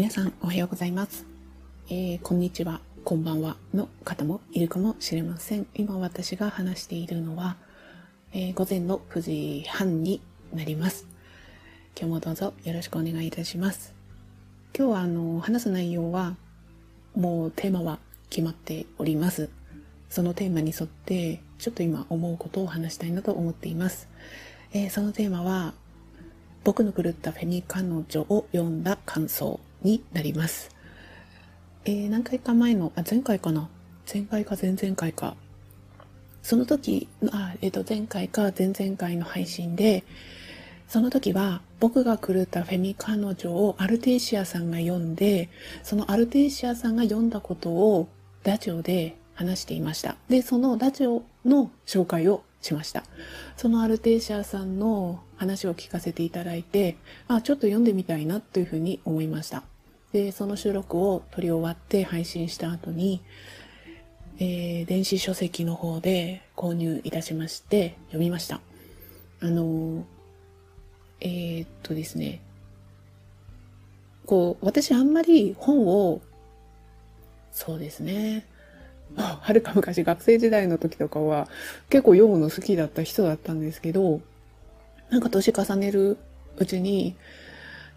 皆さんおはようございます。えーこんにちは、こんばんはの方もいるかもしれません。今私が話しているのは、えー午前の9時半になります。今日もどうぞよろしくお願いいたします。今日はあの、話す内容は、もうテーマは決まっております。そのテーマに沿って、ちょっと今思うことを話したいなと思っています。えーそのテーマは、僕の狂ったフェミ彼女を読んだ感想になります。えー何回か前の、あ、前回かな前回か前々回か。その時の、あ、えっ、と、前回か前々回の配信で、その時は僕が狂ったフェミ彼女をアルテイシアさんが読んで、そのアルテイシアさんが読んだことをラジオで話していました。で、そのラジオの紹介をしました。そのアルテイシアさんの話を聞かせていただいて、あ、ちょっと読んでみたいなというふうに思いました。で、その収録を撮り終わって配信した後に、えー電子書籍の方で購入いたしまして読みました。あのえーっとですね、こう、私あんまり本を、そうですね、ま あはるか昔学生時代の時とかは結構読むの好きだった人だったんですけど、なんか年重ねるうちに、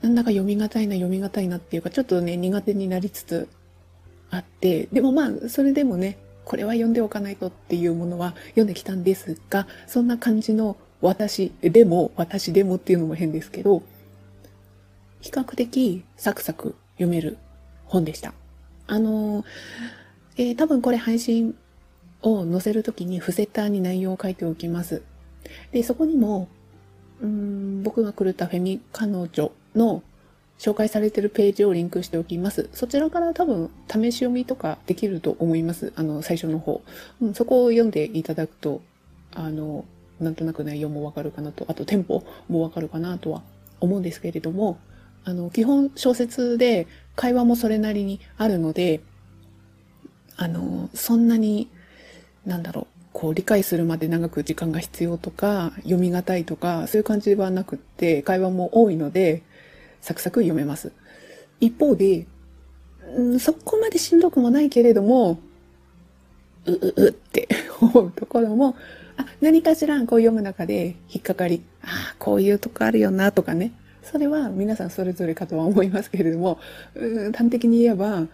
なんだか読み難いな読み難いなっていうか、ちょっとね、苦手になりつつあって、でもまあ、それでもね、これは読んでおかないとっていうものは読んできたんですが、そんな感じの私でも、私でもっていうのも変ですけど、比較的サクサク読める本でした。あの、えー多分これ配信を載せるときにフセッターに内容を書いておきます。で、そこにも、うん僕が狂ったフェミ彼女の紹介されてるページをリンクしておきます。そちらから多分試し読みとかできると思います。あの、最初の方。うん、そこを読んでいただくと、あの、なんとなく内容もわかるかなと、あとテンポもわかるかなとは思うんですけれども、あの、基本小説で会話もそれなりにあるので、あの、そんなに、なんだろう、こう理解するまで長く時間が必要とか、読み難いとか、そういう感じではなくって、会話も多いので、サクサク読めます。一方で、うんそこまでしんどくもないけれども、う、う、うって 思うところも、あ、何かしらこう読む中で引っかかり、ああ、こういうとこあるよなとかね。それは皆さんそれぞれかとは思いますけれども、うん端的に言えば、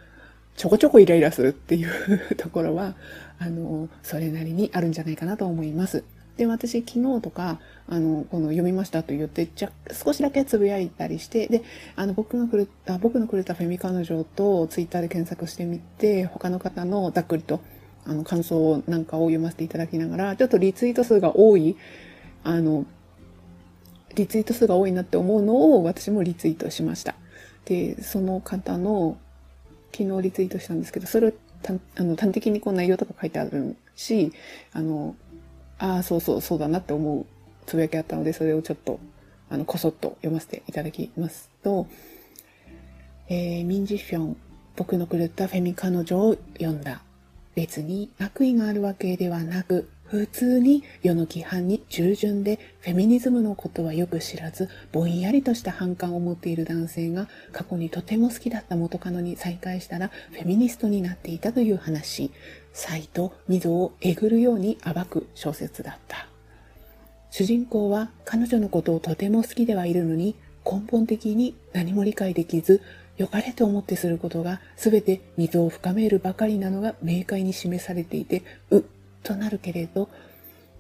ちょこちょこイライラするっていう ところは、あの、それなりにあるんじゃないかなと思います。で、私昨日とか、あの、この読みましたと言って、じゃ、少しだけつぶやいたりして、で、あの、僕のくれた、僕のくれたフェミ彼女とツイッターで検索してみて、他の方のざっくりと、あの、感想なんかを読ませていただきながら、ちょっとリツイート数が多い、あの、リツイート数が多いなって思うのを私もリツイートしました。で、その方の、昨日リツイートしたんですけど、それをあの端的にこう内容とか書いてあるし、あの、ああ、そうそう、そうだなって思うつぶやきあったので、それをちょっと、あの、こそっと読ませていただきますと、えー、ミンジフィョン、僕の狂ったフェミ彼女を読んだ。別に悪意があるわけではなく、普通に世の規範に従順でフェミニズムのことはよく知らず、ぼんやりとした反感を持っている男性が過去にとても好きだった元カノに再会したらフェミニストになっていたという話。才と溝をえぐるように暴く小説だった。主人公は彼女のことをとても好きではいるのに根本的に何も理解できず良かれと思ってすることが全て溝を深めるばかりなのが明快に示されていてうっとなるけれど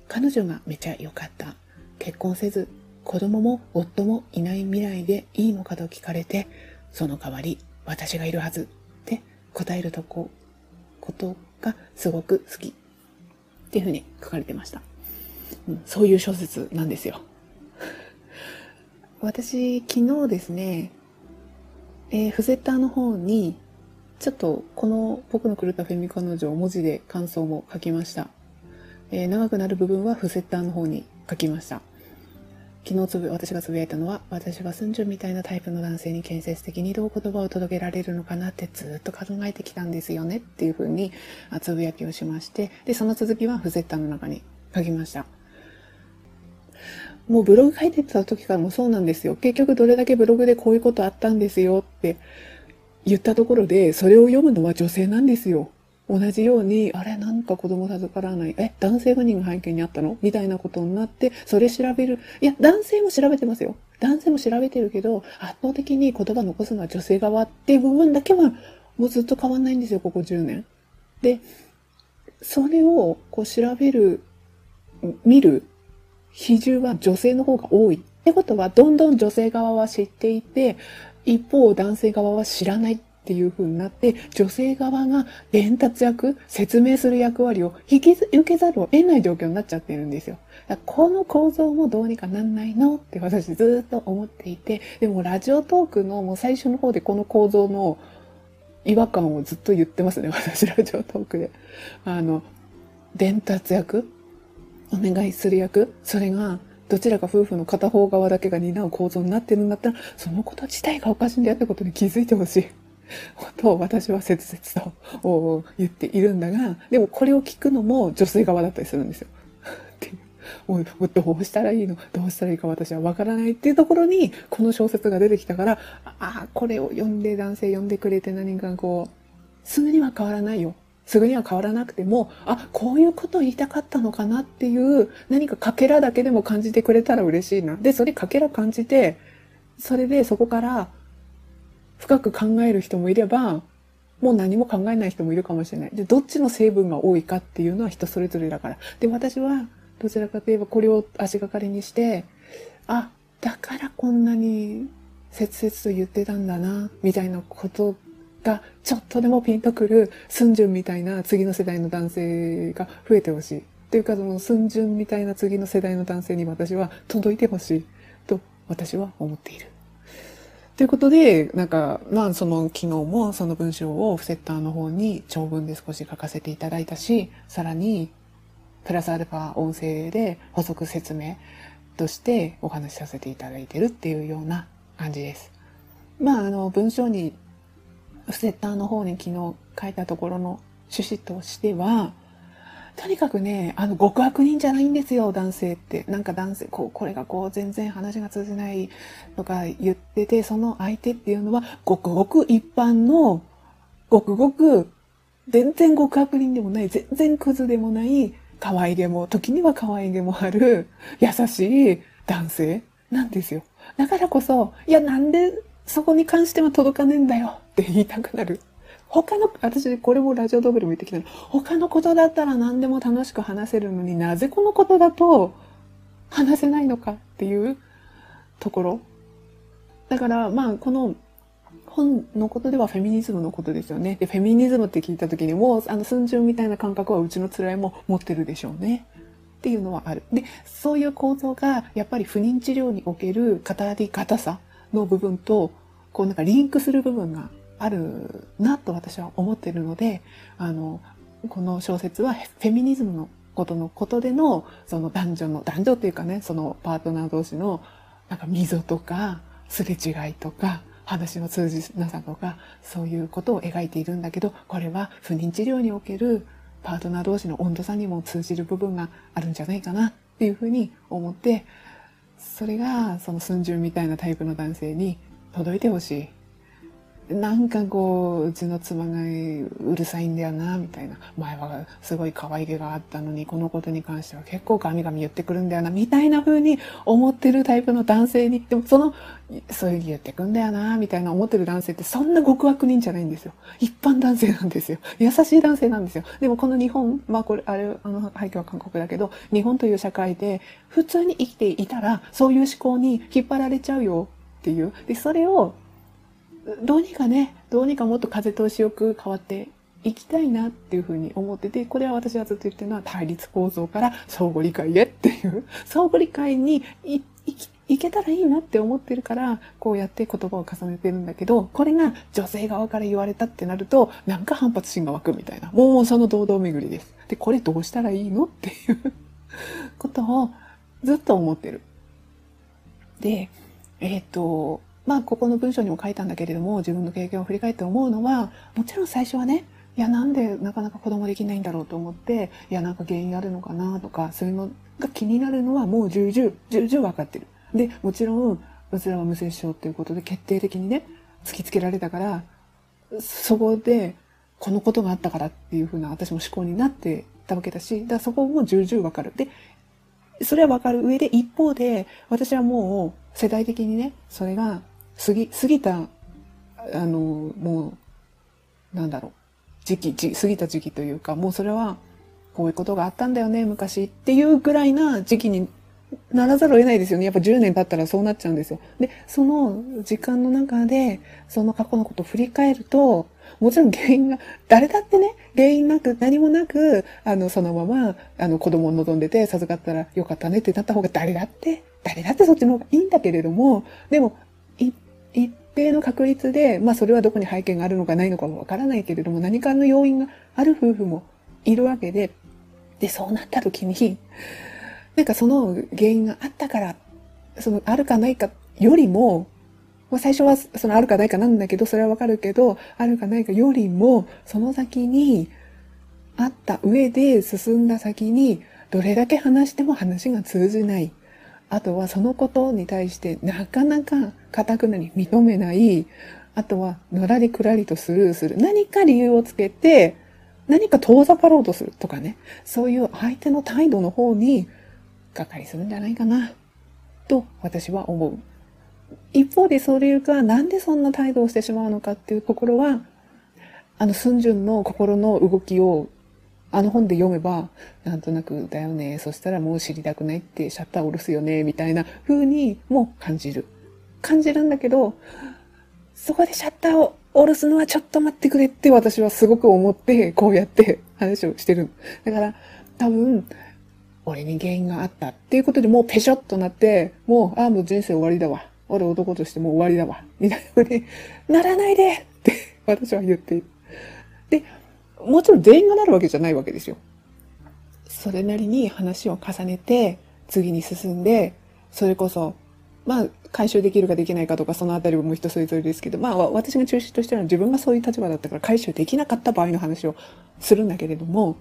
彼女がめちゃ良かった結婚せず子供も夫もいない未来でいいのかと聞かれてその代わり私がいるはずって答えるとこことがすごく好きっていうふうに書かれてました。うんそういう小説なんですよ。私、昨日ですね、えーフゼッターの方に、ちょっとこの僕の狂ったフェミ彼女を文字で感想も書きました。えー長くなる部分はフセッターの方に書きました。昨日つぶ、私がつぶやいたのは、私がスンジュンみたいなタイプの男性に建設的にどう言葉を届けられるのかなってずっと考えてきたんですよねっていうふうにつぶやきをしまして、で、その続きはフゼッタの中に書きました。もうブログ書いてた時からもそうなんですよ。結局どれだけブログでこういうことあったんですよって言ったところで、それを読むのは女性なんですよ。同じように、あれ、なんか子供授からない。え、男性不妊が背景にあったの？みたいなことになって、それ調べる。いや、男性も調べてますよ。男性も調べてるけど、圧倒的に言葉残すのは女性側っていう部分だけは、もうずっと変わんないんですよ、ここ10年。で、それをこう調べる、見る比重は女性の方が多い。ってことは、どんどん女性側は知っていて、一方男性側は知らないっていう風になって、女性側が伝達役、説明する役割を引き受けざるを得ない状況になっちゃってるんですよ。この構造もどうにかなんないのって私ずっと思っていて、でもラジオトークのもう最初の方でこの構造の違和感をずっと言ってますね、私ラジオトークで。あの、伝達役お願いする役それがどちらか夫婦の片方側だけが担う構造になってるんだったら、そのこと自体がおかしいんだよってことに気づいてほしい。と私は切々と言っているんだが、でもこれを聞くのも女性側だったりするんですよ。もうどうしたらいいの？どうしたらいいか私はわからないっていうところに、この小説が出てきたから、ああ、これを読んで男性読んでくれて何かこう、すぐには変わらないよ。すぐには変わらなくても、あ、こういうことを言いたかったのかなっていう、何かかけらだけでも感じてくれたら嬉しいな。で、それかけら感じて、それでそこから深く考える人もいれば、もう何も考えない人もいるかもしれない。で、どっちの成分が多いかっていうのは人それぞれだから。で、私は、どちらかといえばこれを足がかりにして、あ、だからこんなに切々と言ってたんだな、みたいなことがちょっとでもピンとくるスンジュンみたいな次の世代の男性が増えてほしい。というかそのスンジュンみたいな次の世代の男性に私は届いてほしいと私は思っている。ということで、なんか、まあその昨日もその文章をフセッターの方に長文で少し書かせていただいたし、さらにプラスアルファ音声で補足説明としてお話しさせていただいてるっていうような感じです。まああの文章にフセッターの方に昨日書いたところの趣旨としては、とにかくね、あの、極悪人じゃないんですよ、男性って。なんか男性、こう、これがこう、全然話が通じないとか言ってて、その相手っていうのは、ごくごく一般の、ごくごく、全然極悪人でもない、全然クズでもない、可愛げも、時には可愛げもある、優しい男性なんですよ。だからこそ、いや、なんでそこに関しては届かねえんだよって言いたくなる。他の、私、これもラジオドブルも言ってきたの。他のことだったら何でも楽しく話せるのになぜこのことだと話せないのかっていうところ。だから、まあ、この本のことではフェミニズムのことですよね。で、フェミニズムって聞いた時にも、あの、寸順みたいな感覚はうちの辛いも持ってるでしょうね。っていうのはある。で、そういう構造が、やっぱり不妊治療における語り方さの部分と、こうなんかリンクする部分があるなと私は思っているので、あの、この小説はフェミニズムのことのことでの、その男女の、男女っていうかね、そのパートナー同士の、なんか溝とか、すれ違いとか、話の通じなさとか、そういうことを描いているんだけど、これは不妊治療におけるパートナー同士の温度差にも通じる部分があるんじゃないかなっていうふうに思って、それがその寸順みたいなタイプの男性に届いてほしい。なんかこう、うちの妻がうるさいんだよな、みたいな。前はすごい可愛げがあったのに、このことに関しては結構ガミガミ言ってくるんだよな、みたいな風に思ってるタイプの男性に、でもその、そういう言ってくんだよな、みたいな思ってる男性ってそんな極悪人じゃないんですよ。一般男性なんですよ。優しい男性なんですよ。でもこの日本、まあこれ、あれ、あの背景は韓国だけど、日本という社会で普通に生きていたら、そういう思考に引っ張られちゃうよっていう。で、それをどうにかね、どうにかもっと風通しよく変わっていきたいなっていうふうに思ってて、これは私はずっと言ってるのは対立構造から相互理解へっていう、相互理解にいいけたらいいなって思ってるから、こうやって言葉を重ねてるんだけど、これが女性側から言われたってなると、なんか反発心が湧くみたいな。もうその堂々巡りです。で、これどうしたらいいのっていう ことをずっと思ってる。で、えっ、ー、と、まあ、ここの文章にも書いたんだけれども、自分の経験を振り返って思うのは、もちろん最初はね、いや、なんでなかなか子供できないんだろうと思って、いや、なんか原因あるのかなとか、そういうのが気になるのはもう重々、重々分かってる。で、もちろん、うちらは無接症っていうことで決定的にね、突きつけられたから、そこで、このことがあったからっていうふうな私も思考になってたわけだし、だからそこも重々わかる。で、それはわかる上で、一方で、私はもう世代的にね、それが過ぎ、過ぎた、あの、もう、なんだろう、時期、過ぎた時期というか、もうそれは、こういうことがあったんだよね、昔っていうぐらいな時期にならざるを得ないですよね。やっぱ10年経ったらそうなっちゃうんですよ。で、その時間の中で、その過去のことを振り返ると、もちろん原因が、誰だってね、原因なく、何もなく、あの、そのまま、あの、子供を望んでて授かったらよかったねってなった方が誰だって、誰だってそっちの方がいいんだけれども、でも、一一定の確率で、まあそれはどこに背景があるのかないのかもわからないけれども、何かの要因がある夫婦もいるわけで、で、そうなった時に、なんかその原因があったから、そのあるかないかよりも、まあ、最初はそのあるかないかなんだけど、それはわかるけど、あるかないかよりも、その先に、あった上で進んだ先に、どれだけ話しても話が通じない。あとはそのことに対してなかなか固くなに認めない。あとはのらりくらりとスルーする。何か理由をつけて、何か遠ざかろうとするとかね。そういう相手の態度の方にがかりするんじゃないかな。と私は思う。一方でそれがなんでそんな態度をしてしまうのかっていうところは、あの、スンジュンの心の動きを、あの本で読めば、なんとなくだよね。そしたらもう知りたくないってシャッター下ろすよね。みたいな風にも感じる。感じるんだけど、そこでシャッターを下ろすのはちょっと待ってくれって私はすごく思って、こうやって話をしてる。だから、多分、俺に原因があったっていうことでもうペショッとなって、もう、ああ、もう人生終わりだわ。俺男としてもう終わりだわ。みたいな風にならないでって私は言っている。で、もちろん全員がなるわけじゃないわけですよ。それなりに話を重ねて、次に進んで、それこそ、まあ、回収できるかできないかとか、そのあたりも人それぞれですけど、まあ、私が中心としては自分がそういう立場だったから回収できなかった場合の話をするんだけれども、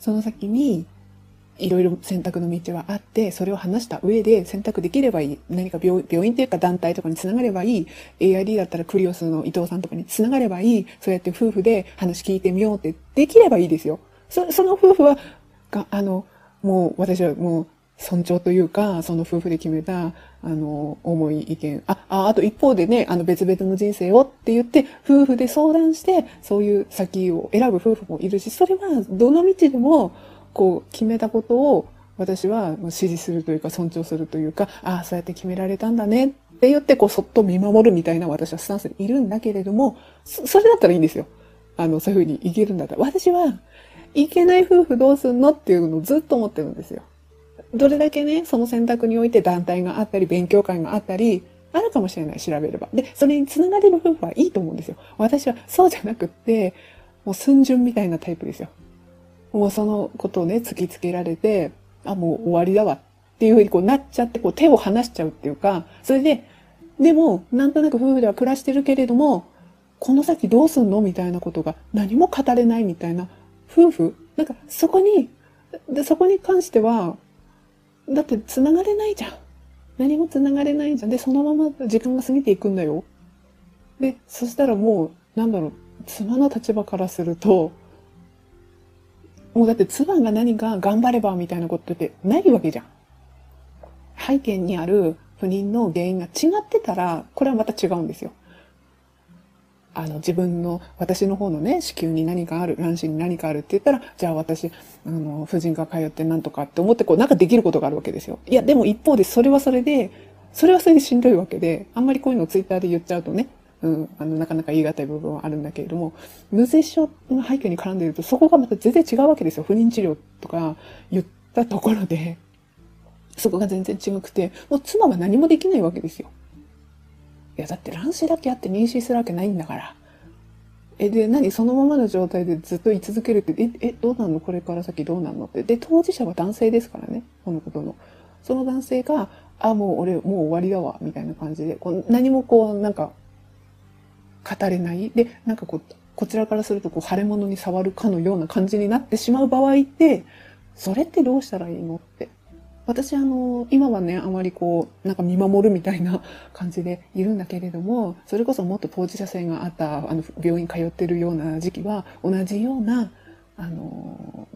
その先に、いろいろ選択の道はあって、それを話した上で選択できればいい。何か病病院というか団体とかにつながればいい。AID だったらクリオスの伊藤さんとかにつながればいい。そうやって夫婦で話聞いてみようってできればいいですよ。そその夫婦は、が、あの、もう私はもう尊重というか、その夫婦で決めた、あの、重い意見。あ、あ、あと一方でね、あの別々の人生をって言って、夫婦で相談して、そういう先を選ぶ夫婦もいるし、それはどの道でも、こう決めたことを私は支持するというか尊重するというか、ああ、そうやって決められたんだねって言って、こう、そっと見守るみたいな私はスタンスにいるんだけれども、それだったらいいんですよ。あの、そういうふうにいけるんだったら。私は、いけない夫婦どうすんのっていうのをずっと思ってるんですよ。どれだけね、その選択において団体があったり、勉強会があったり、あるかもしれない、調べれば。で、それに繋がれる夫婦はいいと思うんですよ。私はそうじゃなくって、もう寸順みたいなタイプですよ。もうそのことをね、突きつけられて、あ、もう終わりだわっていうふうにこうなっちゃって、こう手を離しちゃうっていうか、それで、でも、なんとなく夫婦では暮らしてるけれども、この先どうすんの？みたいなことが何も語れないみたいな夫婦なんかそこに、そこに関しては、だって繋がれないじゃん。何も繋がれないじゃん。で、そのまま時間が過ぎていくんだよ。で、そしたらもう、なんだろう、妻の立場からすると、もうだって妻が何か頑張ればみたいなことってないわけじゃん。背景にある不妊の原因が違ってたら、これはまた違うんですよ。あの、自分の、私の方のね、子宮に何かある、卵子に何かあるって言ったら、じゃあ私、あの、婦人科通ってなんとかって思って、こう、なんかできることがあるわけですよ。いや、でも一方で、それはそれで、それはそれでしんどいわけで、あんまりこういうのをツイッターで言っちゃうとね、うん、あの、なかなか言い難い部分はあるんだけれども、無接症の背景に絡んでいると、そこがまた全然違うわけですよ。不妊治療とか言ったところで、そこが全然違くて、もう妻は何もできないわけですよ。いや、だって卵子だけあって妊娠するわけないんだから。え、で、何？そのままの状態でずっと居続けるって、え、え、どうなんの？これから先どうなんの？って。で、当事者は男性ですからね。このことの。その男性が、あ、もう俺、もう終わりだわ、みたいな感じで、こう何もこう、なんか、語れない。で、なんかこう、こちらからするとこう腫れ物に触るかのような感じになってしまう場合って、それってどうしたらいいの？って。私あの、今はね、あまりこう、なんか見守るみたいな 感じでいるんだけれども、それこそもっと当事者性があった、あの、病院通ってるような時期は、同じような、あの、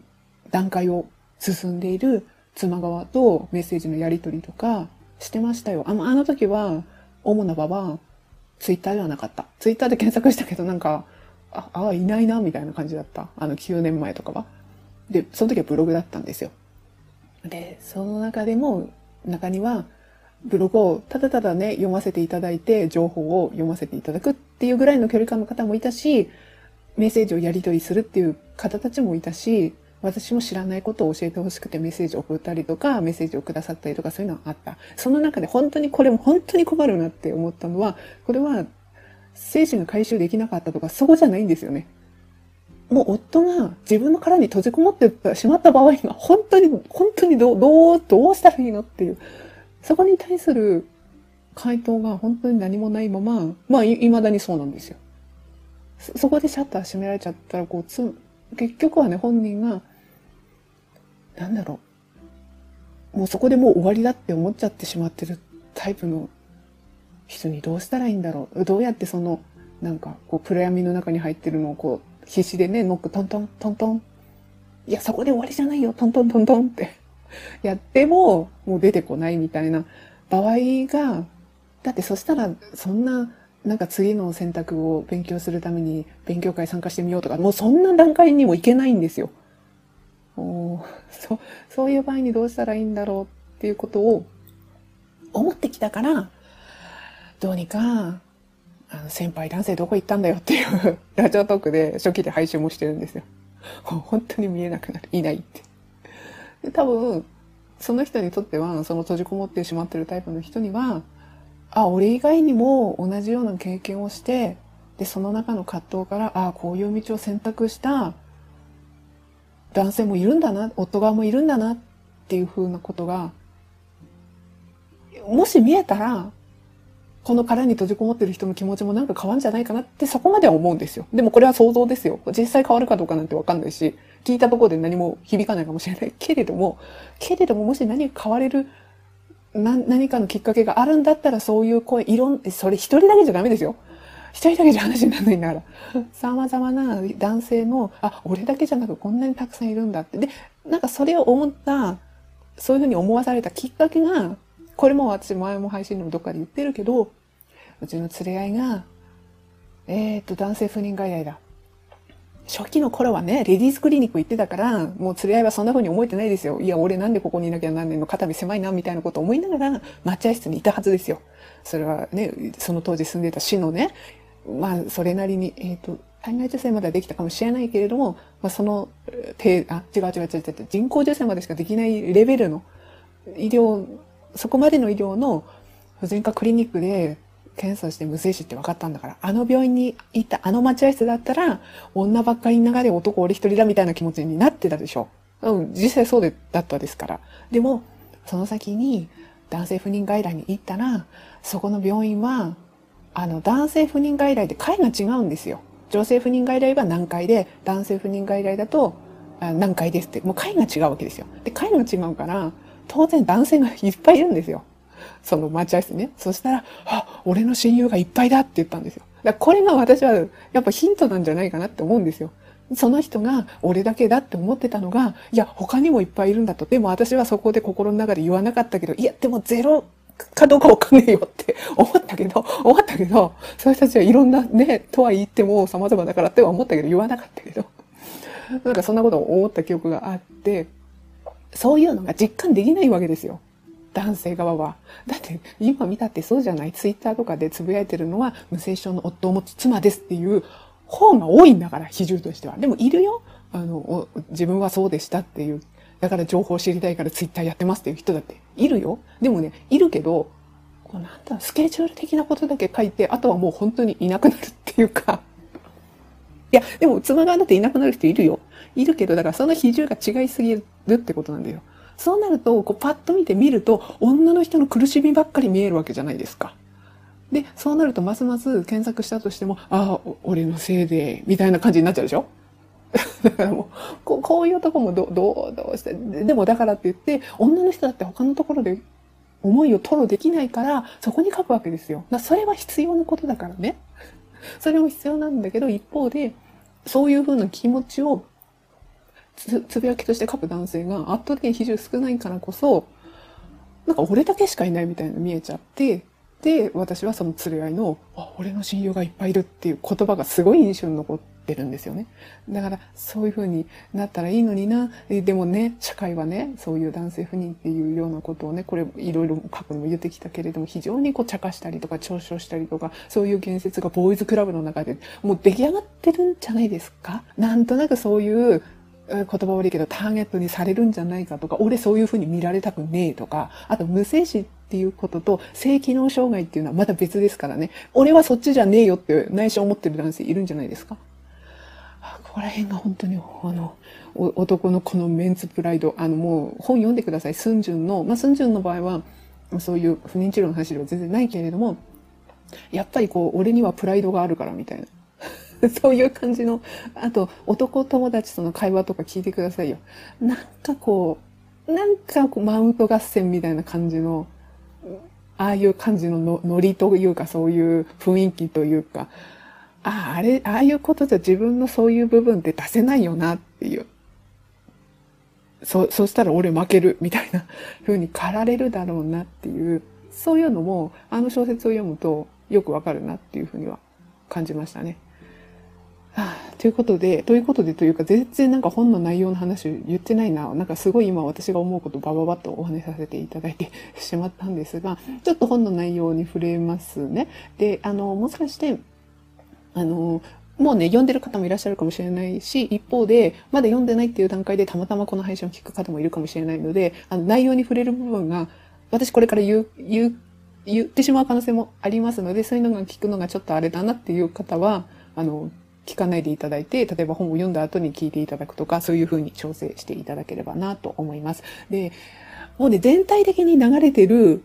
段階を進んでいる妻側とメッセージのやり取りとかしてましたよ。あの、あの時は、主な場は、ツイッターではなかった。ツイッターで検索したけどなんか、あ、あ、いないな、みたいな感じだった。あの、9年前とかは。で、その時はブログだったんですよ。で、その中でも、中には、ブログをただただね、読ませていただいて、情報を読ませていただくっていうぐらいの距離感の方もいたし、メッセージをやり取りするっていう方たちもいたし、私も知らないことを教えてほしくてメッセージを送ったりとか、メッセージをくださったりとかそういうのがあった。その中で本当にこれも本当に困るなって思ったのは、これは精神が回収できなかったとか、そこじゃないんですよね。もう夫が自分の殻に閉じこもってしまった場合が本当に、本当にどう、どう、どうしたらいいのっていう、そこに対する回答が本当に何もないまま、まあ、い未だにそうなんですよ。そこでシャッター閉められちゃったら、こう、つ、結局はね、本人が、なんだろう。もうそこでもう終わりだって思っちゃってしまってるタイプの人にどうしたらいいんだろう。どうやってその、なんか、こう、暗闇の中に入ってるのをこう、必死でね、ノックトントントントン。いや、そこで終わりじゃないよ、トントントントンってやっても、もう出てこないみたいな場合が、だってそしたら、そんな、なんか次の選択を勉強するために勉強会参加してみようとか、もうそんな段階にもいけないんですよ。おそそういう場合にどうしたらいいんだろうっていうことを思ってきたから、どうにかあの、先輩男性どこ行ったんだよっていうラジオトークで初期で配信もしてるんですよ。本当に見えなくなる。いないって。で多分、その人にとっては、その閉じこもってしまってるタイプの人には、あ、俺以外にも同じような経験をして、で、その中の葛藤から、あ、こういう道を選択した男性もいるんだな、夫側もいるんだなっていうふうなことが、もし見えたら、この殻に閉じこもってる人の気持ちもなんか変わるんじゃないかなってそこまでは思うんですよ。でもこれは想像ですよ。実際変わるかどうかなんてわかんないし、聞いたところで何も響かないかもしれないけれども、けれどももし何か変われる、な、何かのきっかけがあるんだったらそういう声、いろん、それ一人だけじゃダメですよ。一人だけじゃ話にならないんだから。様々な男性の、あ、俺だけじゃなくこんなにたくさんいるんだって。で、なんかそれを思った、そういうふうに思わされたきっかけが、これも私前も配信でもどっかで言ってるけど、うちの連れ合いが、えー、っと、男性不妊外来だ。初期の頃はね、レディースクリニック行ってたから、もう連れ合いはそんな風に思えてないですよ。いや、俺なんでここにいなきゃなんねんの、肩身狭いな、みたいなことを思いながら、待合室にいたはずですよ。それはね、その当時住んでた市のね、まあ、それなりに、えっ、と、体外受精まではできたかもしれないけれども、まあ、その、て、あ、違う違う違う違う、人工受精までしかできないレベルの医療、そこまでの医療の婦人科クリニックで検査して無精子って分かったんだから、あの病院に行ったあの待合室だったら、女ばっかりの中で男俺一人だみたいな気持ちになってたでしょ。うん、実際そうで、だったですから。でも、その先に男性不妊外来に行ったら、そこの病院は、あの、男性不妊外来で階が違うんですよ。女性不妊外来は何階で、男性不妊外来だと何階ですって、もう階が違うわけですよ。で、階が違うから、当然男性がいっぱいいるんですよ。その待合室ね。そしたら、あ、俺の親友がいっぱいだって言ったんですよ。だこれが私はやっぱヒントなんじゃないかなって思うんですよ。その人が俺だけだって思ってたのが、いや、他にもいっぱいいるんだと。でも私はそこで心の中で言わなかったけど、いや、でもゼロかどうかわかんねえよって 思ったけど、思ったけど、その人たちはいろんなね、とは言っても様々だからっては思ったけど、言わなかったけど、なんかそんなことを思った記憶があって、そういうのが実感できないわけですよ。男性側は。だって今見たってそうじゃないツイッターとかでつぶやいてるのは無精子症の夫を持つ妻ですっていう方が多いんだから、比重としては。でもいるよ。あの、自分はそうでしたっていう。だから情報を知りたいからツイッターやってますっていう人だっているよ。でもね、いるけど、こうなんだ、スケジュール的なことだけ書いて、あとはもう本当にいなくなるっていうか。いや、でも妻側だっていなくなる人いるよ。いるけど、だからその比重が違いすぎるってことなんだよ。そうなると、こうパッと見てみると、女の人の苦しみばっかり見えるわけじゃないですか。で、そうなるとますます検索したとしても、ああ、俺のせいで、みたいな感じになっちゃうでしょ？だからもう、ここういうとこもどどう、どうして、でもだからって言って、女の人だって他のところで思いを吐露できないから、そこに書くわけですよ。それは必要なことだからね。それも必要なんだけど、一方で、そういうふうな気持ちをつ、つぶやきとして書く男性が圧倒的に比重少ないからこそ、なんか俺だけしかいないみたいな見えちゃって、で、私はその連れ合いの、あ、俺の親友がいっぱいいるっていう言葉がすごい印象に残ってるんですよね。だから、そういう風になったらいいのにな。でもね、社会はね、そういう男性不妊っていうようなことをね、これいろいろ過去にも言ってきたけれども、非常にこう茶化したりとか嘲笑したりとか、そういう言説がボーイズクラブの中でもう出来上がってるんじゃないですか？なんとなくそういう言葉悪いけどターゲットにされるんじゃないかとか、俺そういうふうに見られたくねえとか、あと無精子っていうことと性機能障害っていうのはまた別ですからね。俺はそっちじゃねえよって内緒思ってる男性いるんじゃないですか？ここら辺が本当に、あの、男のこのメンツプライド、あのもう本読んでください。スンジュンの、まあスンジュンの場合は、そういう不妊治療の話では全然ないけれども、やっぱりこう、俺にはプライドがあるからみたいな。そういう感じの、あと、男友達との会話とか聞いてくださいよ。なんかこう、なんかこう、マウント合戦みたいな感じの、ああいう感じののノリというか、そういう雰囲気というか、ああ、あれ、ああいうことじゃ自分のそういう部分って出せないよなっていう。そ、そしたら俺負けるみたいな風に駆られるだろうなっていう、そういうのも、あの小説を読むとよくわかるなっていうふうには感じましたね。ということで、ということでというか、全然なんか本の内容の話言ってないな。なんかすごい今私が思うことバババッとお話しさせていただいてしまったんですが、ちょっと本の内容に触れますね。で、あの、もしかして、あの、もうね、読んでる方もいらっしゃるかもしれないし、一方で、まだ読んでないっていう段階でたまたまこの配信を聞く方もいるかもしれないので、あの、内容に触れる部分が、私これから言う、言う、言ってしまう可能性もありますので、そういうのが聞くのがちょっとあれだなっていう方は、あの、聞かないでいただいて、例えば本を読んだ後に聞いていただくとか、そういうふうに調整していただければなと思います。で、もうね、全体的に流れてる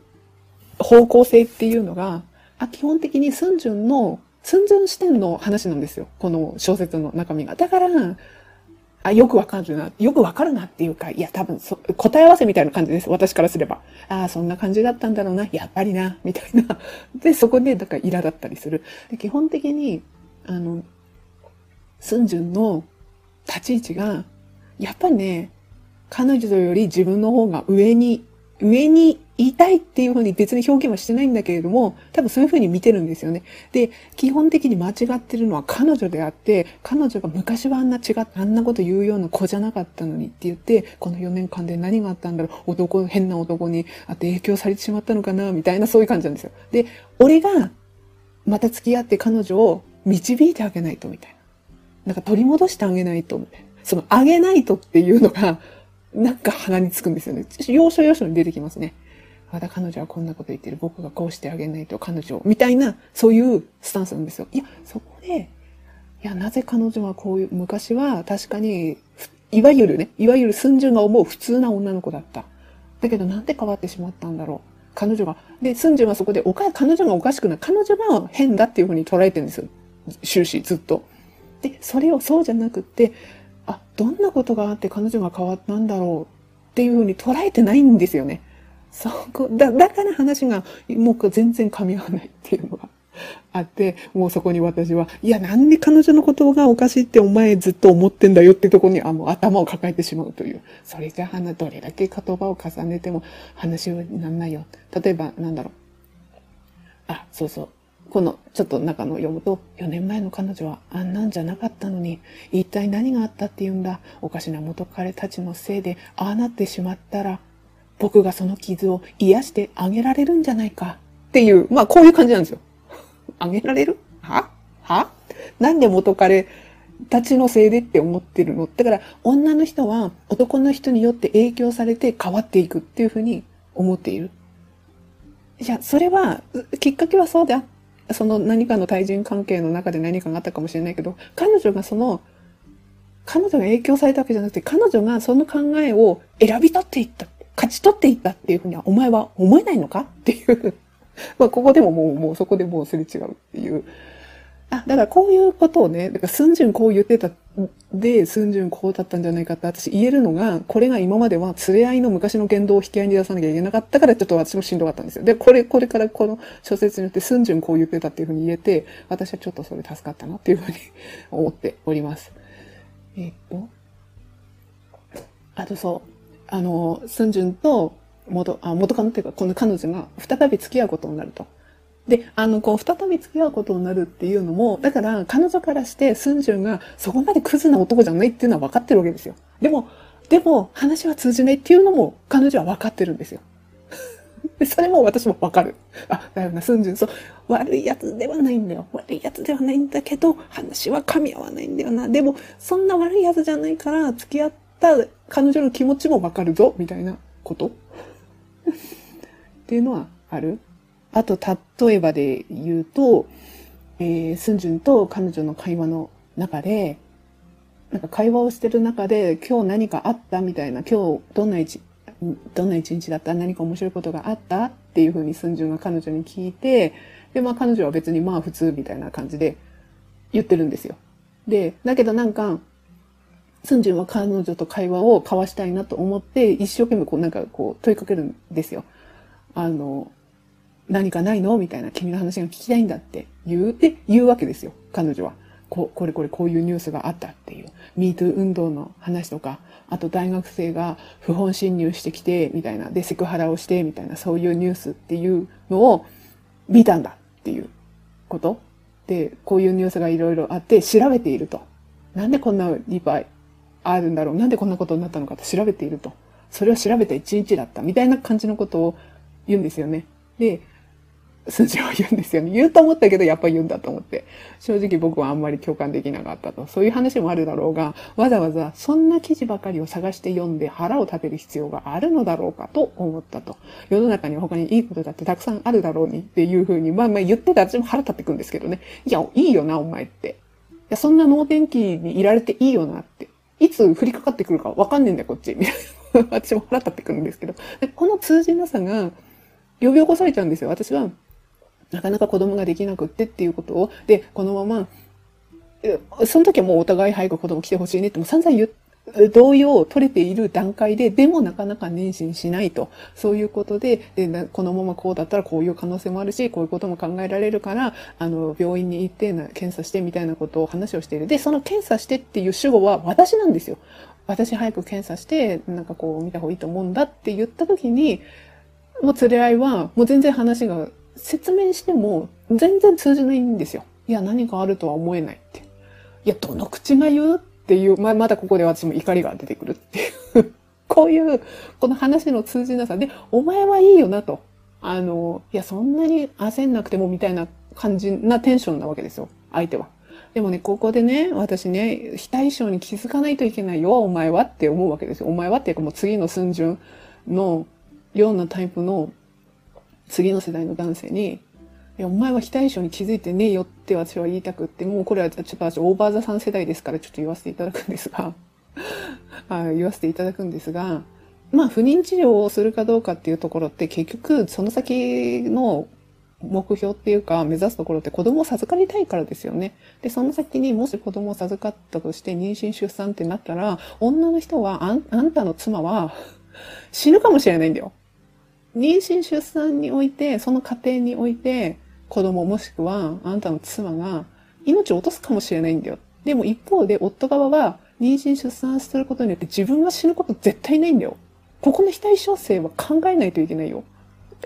方向性っていうのが、あ基本的にスンジュンの、スンジュン視点の話なんですよ。この小説の中身が。だから、あ、よくわかるな、よくわかるなっていうか、いや、多分そ、答え合わせみたいな感じです。私からすれば。ああ、そんな感じだったんだろうな、やっぱりな、みたいな。で、そこで、だから、イラだったりする。で基本的に、あの、スンジュンの立ち位置が、やっぱね、彼女より自分の方が上に、上にいたいっていうふうに別に表現はしてないんだけれども、多分そういうふうに見てるんですよね。で、基本的に間違ってるのは彼女であって、彼女が昔はあんな違ってあんなこと言うような子じゃなかったのにって言って、この4年間で何があったんだろう、男、変な男にあって影響されてしまったのかな、みたいなそういう感じなんですよ。で、俺がまた付き合って彼女を導いてあげないと、みたいな。なんか取り戻してあげないと、そのあげないとっていうのが、なんか鼻につくんですよね。要所要所に出てきますね。まだ彼女はこんなこと言ってる。僕がこうしてあげないと彼女を。みたいな、そういうスタンスなんですよ。いや、そこで、いや、なぜ彼女はこういう、昔は確かに、いわゆるね、いわゆる寸順が思う普通な女の子だった。だけどなんで変わってしまったんだろう。彼女が。で、寸順はそこでおか、彼女がおかしくない。彼女が変だっていうふうに捉えてるんですよ。終始、ずっと。で、それをそうじゃなくって、あ、どんなことがあって彼女が変わったんだろうっていうふうに捉えてないんですよね。そこ、だ、だから話がもう全然噛み合わないっていうのがあって、もうそこに私は、いや、なんで彼女のことがおかしいってお前ずっと思ってんだよってとこに、あ、もう頭を抱えてしまうという。それじゃ話、どれだけ言葉を重ねても話にならないよ。例えば、なんだろう。あ、そうそう。このちょっと中の読むと、4年前の彼女はあんなんじゃなかったのに、一体何があったって言うんだ。おかしな元彼たちのせいで、ああなってしまったら、僕がその傷を癒してあげられるんじゃないか。っていう、まあこういう感じなんですよ。あげられる？は？は？なんで元彼たちのせいでって思ってるの？だから女の人は男の人によって影響されて変わっていくっていうふうに思っている。じゃあ、それは、きっかけはそうであってその何かの対人関係の中で何かがあったかもしれないけど、彼女がその、彼女が影響されたわけじゃなくて、彼女がその考えを選び取っていった、勝ち取っていったっていうふうには、お前は思えないのかっていう。まあ、ここでももう、もうそこでもうすれ違うっていう。あ、だからこういうことをね、だからスンジュンこう言ってた、で、スンジュンこうだったんじゃないかって私言えるのが、これが今までは連れ合いの昔の言動を引き合いに出さなきゃいけなかったから、ちょっと私もしんどかったんですよ。で、これ、これからこの小説によってスンジュンこう言ってたっていうふうに言えて、私はちょっとそれ助かったなっていうふうに思っております。えっと、あとそう、あの、スンジュンと元、あ、元カノっていうか、この彼女が再び付き合うことになると。で、あの、こう、再び付き合うことになるっていうのも、だから、彼女からして、スンジュンがそこまでクズな男じゃないっていうのは分かってるわけですよ。でも、でも、話は通じないっていうのも、彼女は分かってるんですよ。で、それも私も分かる。あ、だよな、スンジュン、そう、悪い奴ではないんだよ。悪い奴ではないんだけど、話は噛み合わないんだよな。でも、そんな悪い奴じゃないから、付き合った彼女の気持ちも分かるぞ、みたいなこと っていうのはあるあと、例えばで言うと、えー、スンジュンと彼女の会話の中で、なんか会話をしてる中で、今日何かあったみたいな、今日どんな一、どんな一日だった何か面白いことがあったっていうふうにスンジュンが彼女に聞いて、で、まあ彼女は別にまあ普通みたいな感じで言ってるんですよ。で、だけどなんか、スンジュンは彼女と会話を交わしたいなと思って、一生懸命こうなんかこう問いかけるんですよ。あの、何かないの？みたいな、君の話が聞きたいんだって言う、で、言うわけですよ、彼女は。ここれこれこういうニュースがあったっていう。MeToo 運動の話とか、あと大学生が不本侵入してきて、みたいな、で、セクハラをして、みたいな、そういうニュースっていうのを見たんだっていうこと。で、こういうニュースがいろいろあって調べていると。なんでこんなリパイあるんだろう？なんでこんなことになったのかと調べていると。それを調べた一日だった。みたいな感じのことを言うんですよね。で、数字を言うんですよね。言うと思ったけど、やっぱ言うんだと思って。正直僕はあんまり共感できなかったと。そういう話もあるだろうが、わざわざそんな記事ばかりを探して読んで腹を立てる必要があるのだろうかと思ったと。世の中には他にいいことだってたくさんあるだろうにっていうふうに、まあまあ言ってた私も腹立ってくんですけどね。いや、いいよな、お前って。いや、そんな脳天気にいられていいよなって。いつ降りかかってくるかわかんねえんだよ、こっち。みたいな。私も腹立ってくるんですけど。この通じなさが、呼び起こされちゃうんですよ。私は、なかなか子供ができなくってっていうことを、で、このまま、その時はもうお互い早く子供来てほしいねっても散々言同意を取れている段階で、でもなかなか妊娠しないと。そういうことで、で、このままこうだったらこういう可能性もあるし、こういうことも考えられるから、あの、病院に行って検査してみたいなことを話をしている。で、その検査してっていう主語は私なんですよ。私早く検査して、なんかこう見た方がいいと思うんだって言った時に、もう連れ合いは、もう全然話が説明しても全然通じないんですよ。いや、何かあるとは思えないって。いや、どの口が言うっていう、ま、まだここで私も怒りが出てくるっていう。こういう、この話の通じなさで、お前はいいよなと。あの、いや、そんなに焦んなくてもみたいな感じなテンションなわけですよ。相手は。でもね、ここでね、私ね、非対称に気づかないといけないよ、お前はって思うわけですよ。お前はっていうかもう次の寸順のようなタイプの次の世代の男性に、いや、お前は非対称に気づいてねえよって私は言いたくって、もうこれはちょっと私オーバーザさん世代ですからちょっと言わせていただくんですが、あ 言わせていただくんですが、まあ不妊治療をするかどうかっていうところって結局その先の目標っていうか目指すところって子供を授かりたいからですよね。で、その先にもし子供を授かったとして妊娠出産ってなったら、女の人はあんあんたの妻は死ぬかもしれないんだよ。妊娠出産において、その過程において、子供もしくはあなたの妻が命を落とすかもしれないんだよ。でも一方で夫側は妊娠出産することによって自分が死ぬこと絶対ないんだよ。ここの非対称性は考えないといけないよ。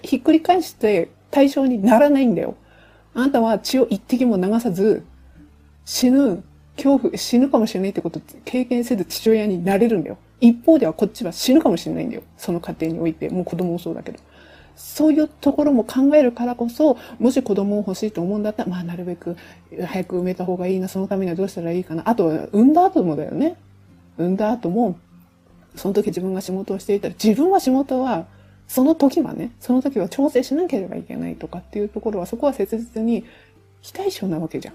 ひっくり返して対象にならないんだよ。あなたは血を一滴も流さず、死ぬ、恐怖、死ぬかもしれないってことを経験せず父親になれるんだよ。一方ではこっちは死ぬかもしれないんだよ。その過程において。もう子供もそうだけど。そういうところも考えるからこそ、もし子供を欲しいと思うんだったら、まあなるべく早く産めた方がいいな、そのためにはどうしたらいいかな。あと産んだ後もだよね。産んだ後も、その時自分が仕事をしていたら、自分は仕事は、その時はね、その時は調整しなければいけないとかっていうところは、そこは切実に非対称なわけじゃん。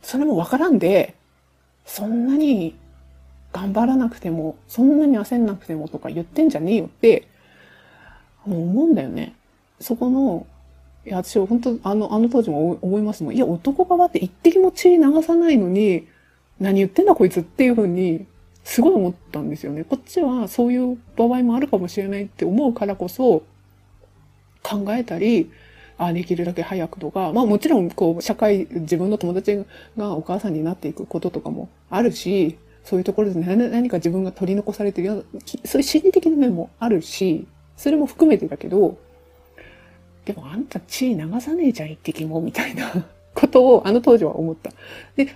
それもわからんで、そんなに頑張らなくても、そんなに焦んなくてもとか言ってんじゃねえよって、もう思うんだよね。そこのいや、私は本当、あの、あの当時も思いますもん。いや、男側って一滴も血流さないのに、何言ってんだこいつっていうふうに、すごい思ったんですよね。こっちはそういう場合もあるかもしれないって思うからこそ、考えたり、あできるだけ早くとか、まあもちろん、こう、社会、自分の友達がお母さんになっていくこととかもあるし、そういうところで何何か自分が取り残されてるような、そういう心理的な面もあるし、それも含めてだけど、でもあんた血流さねえじゃん、一滴も、みたいな ことをあの当時は思った。で、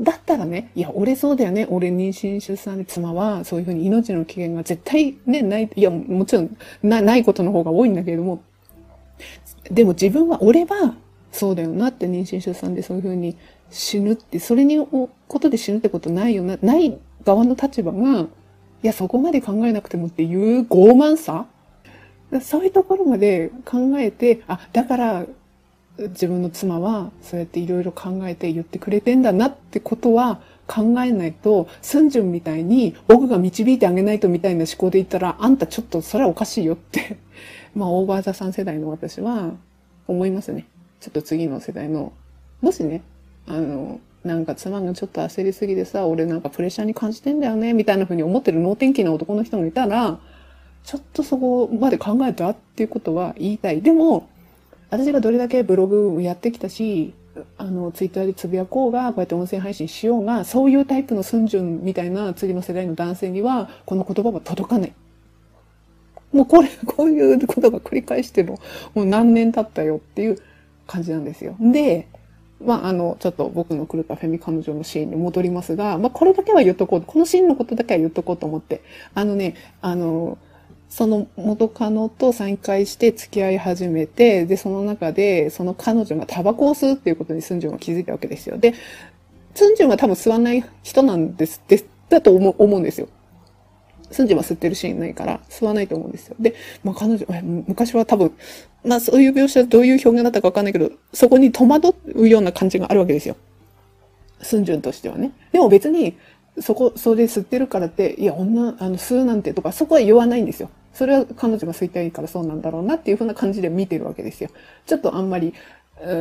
だったらね、いや、俺そうだよね。俺妊娠出産で妻は、そういうふうに命の危険が絶対ね、ない、いや、もちろんな、ないことの方が多いんだけれども、でも自分は、俺は、そうだよなって妊娠出産でそういうふうに死ぬって、それにことで死ぬってことないよな、ない側の立場が、いや、そこまで考えなくてもっていう傲慢さ？そういうところまで考えて、あ、だから自分の妻はそうやっていろいろ考えて言ってくれてんだなってことは考えないと、スンジュンみたいに僕が導いてあげないとみたいな思考で言ったら、あんたちょっとそれはおかしいよって まあオーバーザさん世代の私は思いますね。ちょっと次の世代の、もしね、あの、なんか妻がちょっと焦りすぎでさ、俺なんかプレッシャーに感じてんだよね、みたいな風に思ってる能天気な男の人がいたら、ちょっとそこまで考えたっていうことは言いたい。でも、私がどれだけブログをやってきたし、あの、ツイッターでつぶやこうが、こうやって音声配信しようが、そういうタイプのスンジュンみたいな次の世代の男性には、この言葉は届かない。もうこれ、こういうことが繰り返しても、もう何年経ったよっていう感じなんですよ。で、まあ、あの、ちょっと僕の狂ったフェミ彼女のシーンに戻りますが、まあ、これだけは言っとこう。このシーンのことだけは言っとこうと思って。あのね、あの、その元カノと再会して付き合い始めて、で、その中で、その彼女がタバコを吸うっていうことにスンジュンは気づいたわけですよ。で、スンジュンは多分吸わない人なんです、です、だと思う思うんですよ。スンジは吸ってるシーンないから、吸わないと思うんですよ。で、まあ彼女、昔は多分、まあそういう描写はどういう表現だったかわかんないけど、そこに戸惑うような感じがあるわけですよ。スンジュンとしてはね。でも別に、そこ、それ吸ってるからって、いや、女、あの、吸うなんてとか、そこは言わないんですよ。それは彼女が吸いたいからそうなんだろうなっていう風な感じで見てるわけですよ。ちょっとあんまり、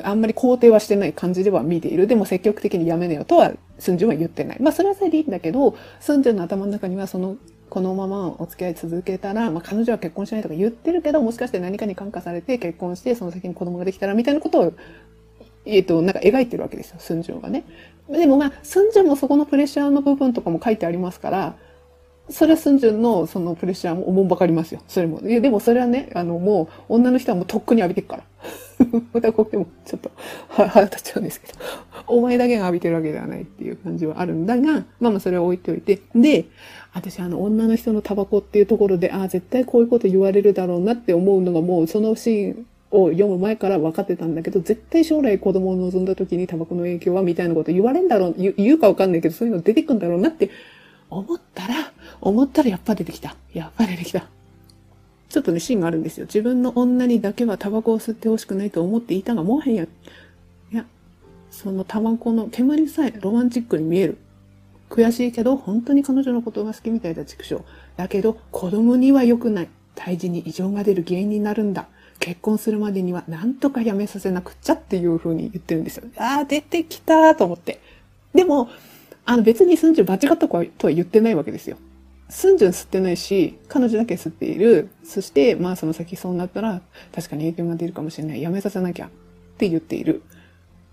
あんまり肯定はしてない感じでは見ている。でも積極的にやめなよとは、スンジュンは言ってない。まあ、それはそれでいいんだけど、スンジュンの頭の中にはその、このままお付き合い続けたら、まあ、彼女は結婚しないとか言ってるけど、もしかして何かに感化されて結婚して、その先に子供ができたらみたいなことを、えっ、と、なんか描いてるわけですよ、スンジュンがね。でもまあ、スンジュンもそこのプレッシャーの部分とかも書いてありますから、それはスンジュンのそのプレッシャーも思んばかりますよ。それも。いや、でもそれはね、あの、もう、女の人はもうとっくに浴びてるから。またここでもちょっと腹立っちゃうんですけど、お前だけが浴びてるわけではないっていう感じはあるんだが、まあまあそれは置いておいて。で、私あの、女の人のタバコっていうところで、ああ、絶対こういうこと言われるだろうなって思うのがもう、そのシーンを読む前から分かってたんだけど、絶対将来子供を望んだ時にタバコの影響はみたいなこと言われんだろう、言うか分かんないけど、そういうの出てくんだろうなって思ったら、思ったらやっぱ出てきた。やっぱ出てきた。ちょっとね、シーンがあるんですよ。自分の女にだけはタバコを吸ってほしくないと思っていたが、もはや、いや、そのタバコの煙さえロマンチックに見える。悔しいけど、本当に彼女のことが好きみたいだ、畜生。だけど、子供には良くない。胎児に異常が出る原因になるんだ。結婚するまでには何とかやめさせなくっちゃっていう風に言ってるんですよ。ああ、出てきたと思って。でも、あの別にスンジュン間違ったとは言ってないわけですよ。スンジュン吸ってないし、彼女だけ吸っている。そして、まあその先そうなったら、確かに影響が出るかもしれない。やめさせなきゃって言っている。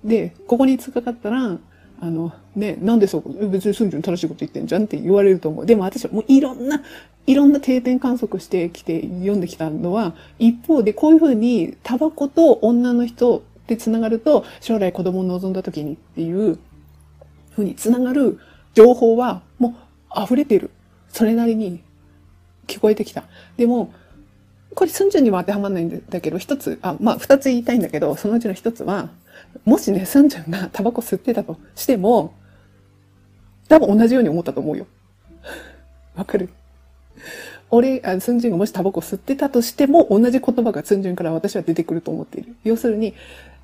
で、ここに突っかかったら、あの、ね、なんでそう、別にスンジュン正しいこと言ってんじゃんって言われると思う。でも私はもういろんな、いろんな定点観測してきて読んできたのは、一方でこういうふうにタバコと女の人で繋がると、将来子供を望んだ時にっていうふうにつながる情報はもう溢れてる。それなりに聞こえてきた。でも、これ、スンジュンには当てはまらないんだけど、一つ、あ、まあ、二つ言いたいんだけど、そのうちの一つは、もしね、スンジュンがタバコ吸ってたとしても、多分同じように思ったと思うよ。わかる？俺、あスンジュンがもしタバコ吸ってたとしても、同じ言葉がスンジュンから私は出てくると思っている。要するに、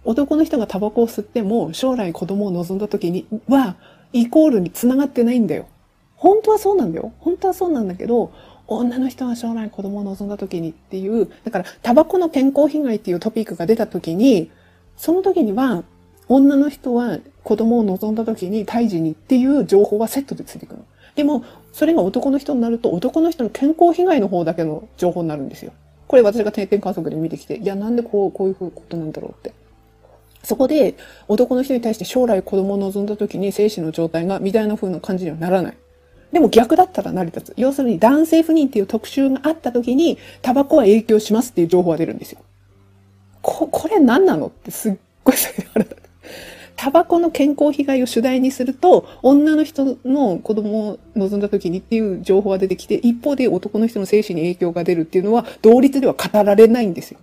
男の人がタバコを吸っても、将来子供を望んだ時には、イコールに繋がってないんだよ。本当はそうなんだよ。本当はそうなんだけど、女の人は将来子供を望んだ時にっていう、だからタバコの健康被害っていうトピックが出た時に、その時には女の人は子供を望んだ時に胎児にっていう情報はセットでついてくる。でも、それが男の人になると男の人の健康被害の方だけの情報になるんですよ。これ私が定点観測で見てきて、いや、なんでこう、こういうことなんだろうって。そこで男の人に対して将来子供を望んだ時に精子の状態がみたいな風な感じにはならない。でも逆だったら成り立つ。要するに男性不妊っていう特集があった時に、タバコは影響しますっていう情報が出るんですよ。こ、これ何なのってすっごい腹立つ。タバコの健康被害を主題にすると、女の人の子供を望んだ時にっていう情報が出てきて、一方で男の人の精子に影響が出るっていうのは、同率では語られないんですよ。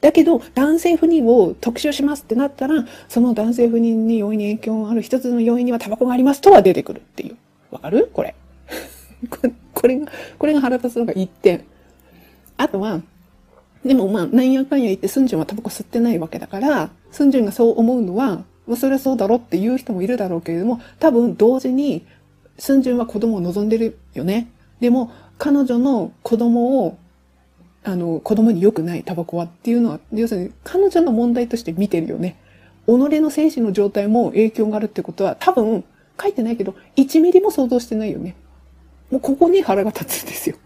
だけど、男性不妊を特集しますってなったら、その男性不妊に容易に影響がある一つの要因にはタバコがありますとは出てくるっていう。わかる？これ。これが、これが腹立つのが一点。あとは、でもまあ、なんやかんや言って、スンジュンはタバコ吸ってないわけだから、スンジュンがそう思うのは、もうそれはそうだろって言う人もいるだろうけれども、多分同時に、スンジュンは子供を望んでるよね。でも、彼女の子供を、あの、子供に良くないタバコはっていうのは、要するに彼女の問題として見てるよね。己の精神の状態も影響があるってことは、多分、書いてないけど、1ミリも想像してないよね。もうここに腹が立つんですよ。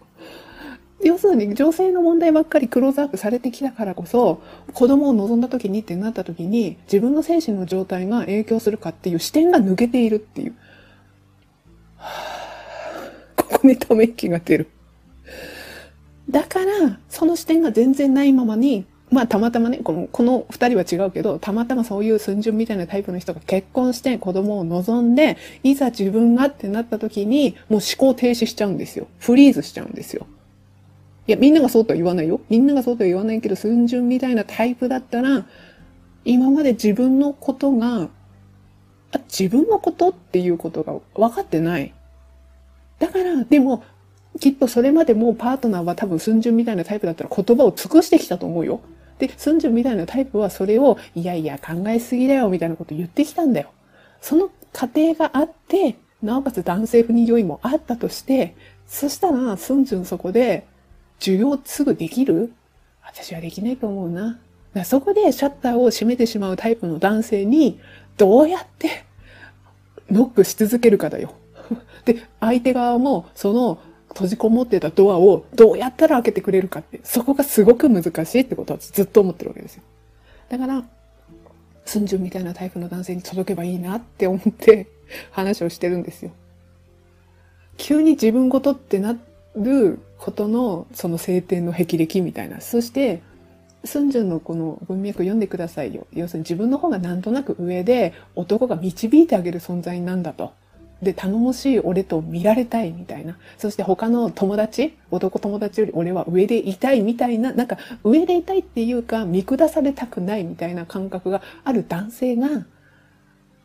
要するに女性の問題ばっかりクローズアップされてきたからこそ、子供を望んだ時にってなった時に、自分の精神の状態が影響するかっていう視点が抜けているっていう。ここにため息が出る。だから、その視点が全然ないままに、まあたまたまね、この、この二人は違うけど、たまたまそういう寸順みたいなタイプの人が結婚して子供を望んで、いざ自分がってなった時に、もう思考停止しちゃうんですよ。フリーズしちゃうんですよ。いや、みんながそうとは言わないよ。みんながそうとは言わないけど、寸順みたいなタイプだったら、今まで自分のことが、あ、自分のことっていうことが分かってない。だから、でも、きっとそれまでもパートナーは多分寸順みたいなタイプだったら言葉を尽くしてきたと思うよ。で、スンジュンみたいなタイプはそれを、いやいや考えすぎだよみたいなこと言ってきたんだよ。その過程があって、なおかつ男性不妊要因もあったとして、そしたら、スンジュンそこで、需要すぐできる？私はできないと思うな。そこでシャッターを閉めてしまうタイプの男性に、どうやってノックし続けるかだよ。で、相手側も、その閉じこもってたドアをどうやったら開けてくれるかって、そこがすごく難しいってことはずっと思ってるわけですよ。だから、スンジュンみたいなタイプの男性に届けばいいなって思って話をしてるんですよ。急に自分ごとってなることのその晴天の霹靂みたいな。そして、スンジュンのこの文脈読んでくださいよ。要するに自分の方がなんとなく上で男が導いてあげる存在なんだと。で、頼もしい俺と見られたいみたいな。そして他の友達、男友達より俺は上でいたいみたいな、なんか上でいたいっていうか見下されたくないみたいな感覚がある男性が、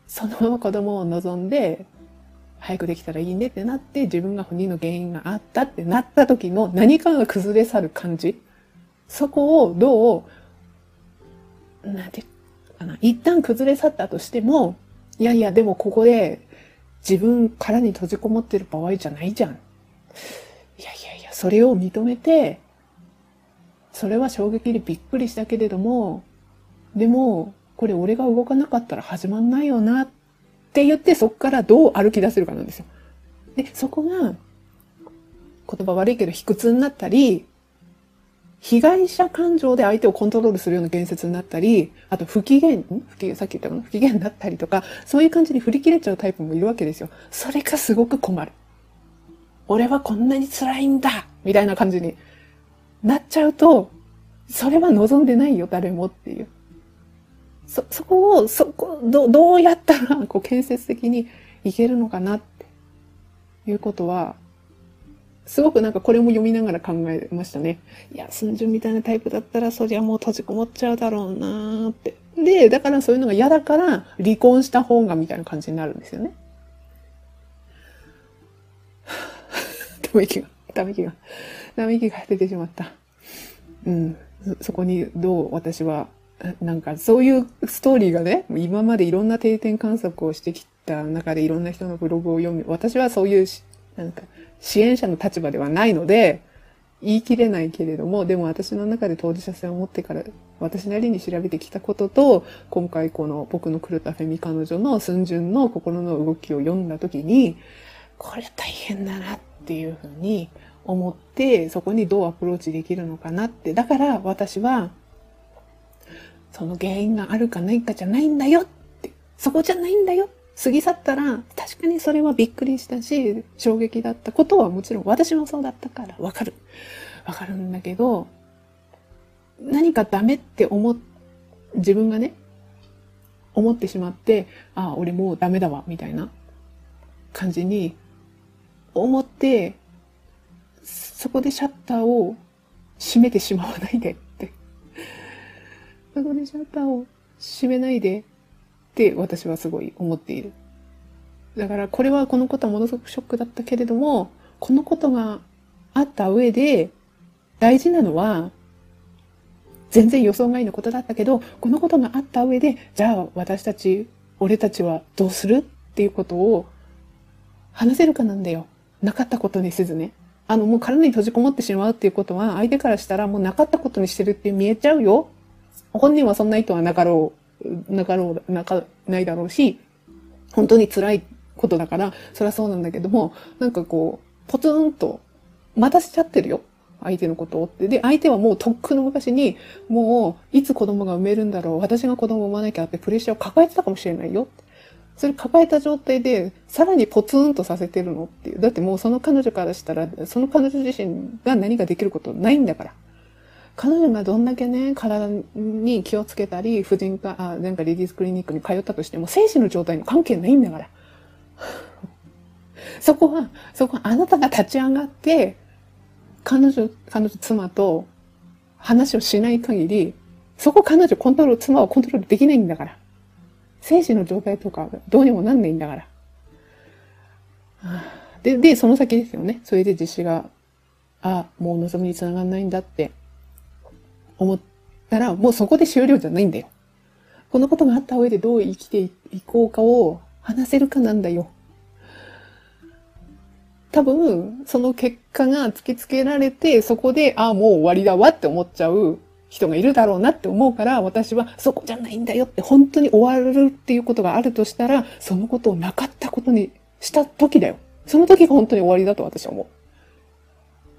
そのまま子供を望んで、早くできたらいいねってなって自分が不妊の原因があったってなった時の何かが崩れ去る感じ。そこをどう、なんてかな。一旦崩れ去ったとしても、いやいや、でもここで自分からに閉じこもってる場合じゃないじゃん。いやいやいや、それを認めて、それは衝撃でびっくりしたけれども、でも、これ俺が動かなかったら始まんないよなってって言ってそこからどう歩き出せるかなんですよ。で、そこが、言葉悪いけど卑屈になったり、被害者感情で相手をコントロールするような言説になったり、あと不機嫌、不機嫌、さっき言ったかな？不機嫌だったりとか、そういう感じに振り切れちゃうタイプもいるわけですよ。それがすごく困る。俺はこんなに辛いんだみたいな感じになっちゃうと、それは望んでないよ、誰もっていう。そ、そこを、そこ、ど、どうやったら、こう、建設的にいけるのかなっていうことは、すごくなんかこれも読みながら考えましたね。いや、スンジュンみたいなタイプだったらそりゃもう閉じこもっちゃうだろうなーって。で、だからそういうのが嫌だから離婚した方がみたいな感じになるんですよね。ため息が、ため息が、ため息が出てしまった。うん。そこにどう私は、なんかそういうストーリーがね、今までいろんな定点観測をしてきた中でいろんな人のブログを読み、私はそういうなんか、支援者の立場ではないので、言い切れないけれども、でも私の中で当事者性を持ってから私なりに調べてきたことと、今回この僕の狂ったフェミ彼女の寸順の心の動きを読んだ時に、これ大変だなっていうふうに思って、そこにどうアプローチできるのかなって。だから私は、その原因があるかないかじゃないんだよって。そこじゃないんだよ。過ぎ去ったら、確かにそれはびっくりしたし、衝撃だったことはもちろん私もそうだったからわかる。わかるんだけど、何かダメって思っ、自分がね、思ってしまって、ああ、俺もうダメだわ、みたいな感じに思って、そこでシャッターを閉めてしまわないでって。そこでシャッターを閉めないでって私はすごい思っている。だからこれはこのことはものすごくショックだったけれども、このことがあった上で大事なのは全然予想外のことだったけど、このことがあった上で、じゃあ私たち、俺たちはどうするっていうことを話せるかなんだよ。なかったことにせずね。あの、もう体に閉じこもってしまうっていうことは、相手からしたらもうなかったことにしてるって見えちゃうよ。本人はそんな意図はなかろう、なかろう、なか、ないだろうし、本当に辛いことだから、そりゃそうなんだけども、なんかこう、ポツンと、待たせちゃってるよ。相手のことをって。で、相手はもうとっくの昔に、もう、いつ子供が産めるんだろう、私が子供を産まなきゃってプレッシャーを抱えてたかもしれないよ。それ抱えた状態で、さらにポツンとさせてるのっていう。だってもうその彼女からしたら、その彼女自身が何かできることないんだから。彼女がどんだけね、体に気をつけたり、婦人科、あ、なんかレディースクリニックに通ったとしても、精子の状態に関係ないんだから。そこは、そこはあなたが立ち上がって、彼女、彼女妻と話をしない限り、そこ彼女コントロール、妻はコントロールできないんだから。精子の状態とかどうにもなんないんだから。で、で、その先ですよね。それで実施が、あ、もう望みにつながんないんだって思ったら、もうそこで終了じゃないんだよ。このことがあった上でどう生きていこうかを話せるかなんだよ。多分、その結果が突きつけられて、そこで、ああ、もう終わりだわって思っちゃう人がいるだろうなって思うから、私はそこじゃないんだよって本当に終わるっていうことがあるとしたら、そのことをなかったことにした時だよ。その時が本当に終わりだと私は思う。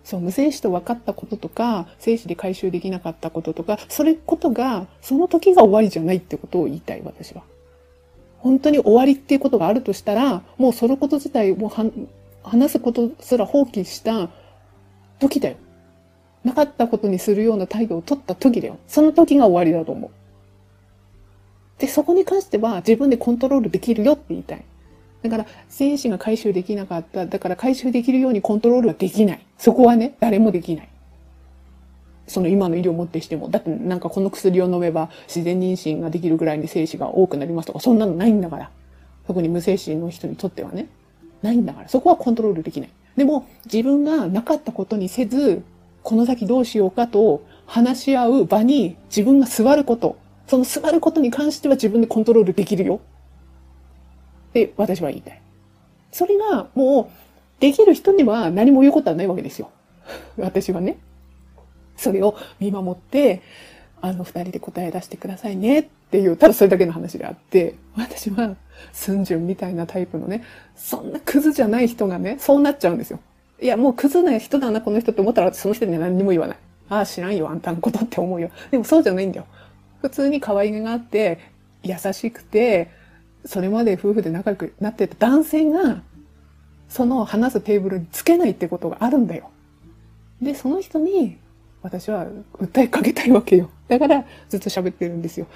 そう、無精子と分かったこととか、精子で回収できなかったこととか、それことが、その時が終わりじゃないってことを言いたい、私は。本当に終わりっていうことがあるとしたら、もうそのこと自体も話すことすら放棄した時だよ。なかったことにするような態度を取った時だよ。その時が終わりだと思う。で、そこに関しては自分でコントロールできるよって言いたい。だから、精子が回収できなかった。だから回収できるようにコントロールはできない。そこはね、誰もできない。その今の医療をもってしても。だってなんかこの薬を飲めば自然妊娠ができるぐらいに精子が多くなりますとか、そんなのないんだから。特に無精子の人にとってはね。ないんだから。そこはコントロールできない。でも、自分がなかったことにせず、この先どうしようかと話し合う場に自分が座ること。その座ることに関しては自分でコントロールできるよ。って私は言いたい。それがもうできる人には何も言うことはないわけですよ。私はね。それを見守って、あの二人で答え出してくださいねっていう、ただそれだけの話であって、私は、スンジュンみたいなタイプのね、そんなクズじゃない人がね、そうなっちゃうんですよ。いや、もうクズな人だな、この人って思ったら、その人には何にも言わない。ああ、知らんよ、あんたのことって思うよ。でもそうじゃないんだよ。普通に可愛げがあって、優しくて、それまで夫婦で仲良くなってた男性が、その話すテーブルにつけないってことがあるんだよ。で、その人に、私は訴えかけたいわけよ。だから、ずっと喋ってるんですよ。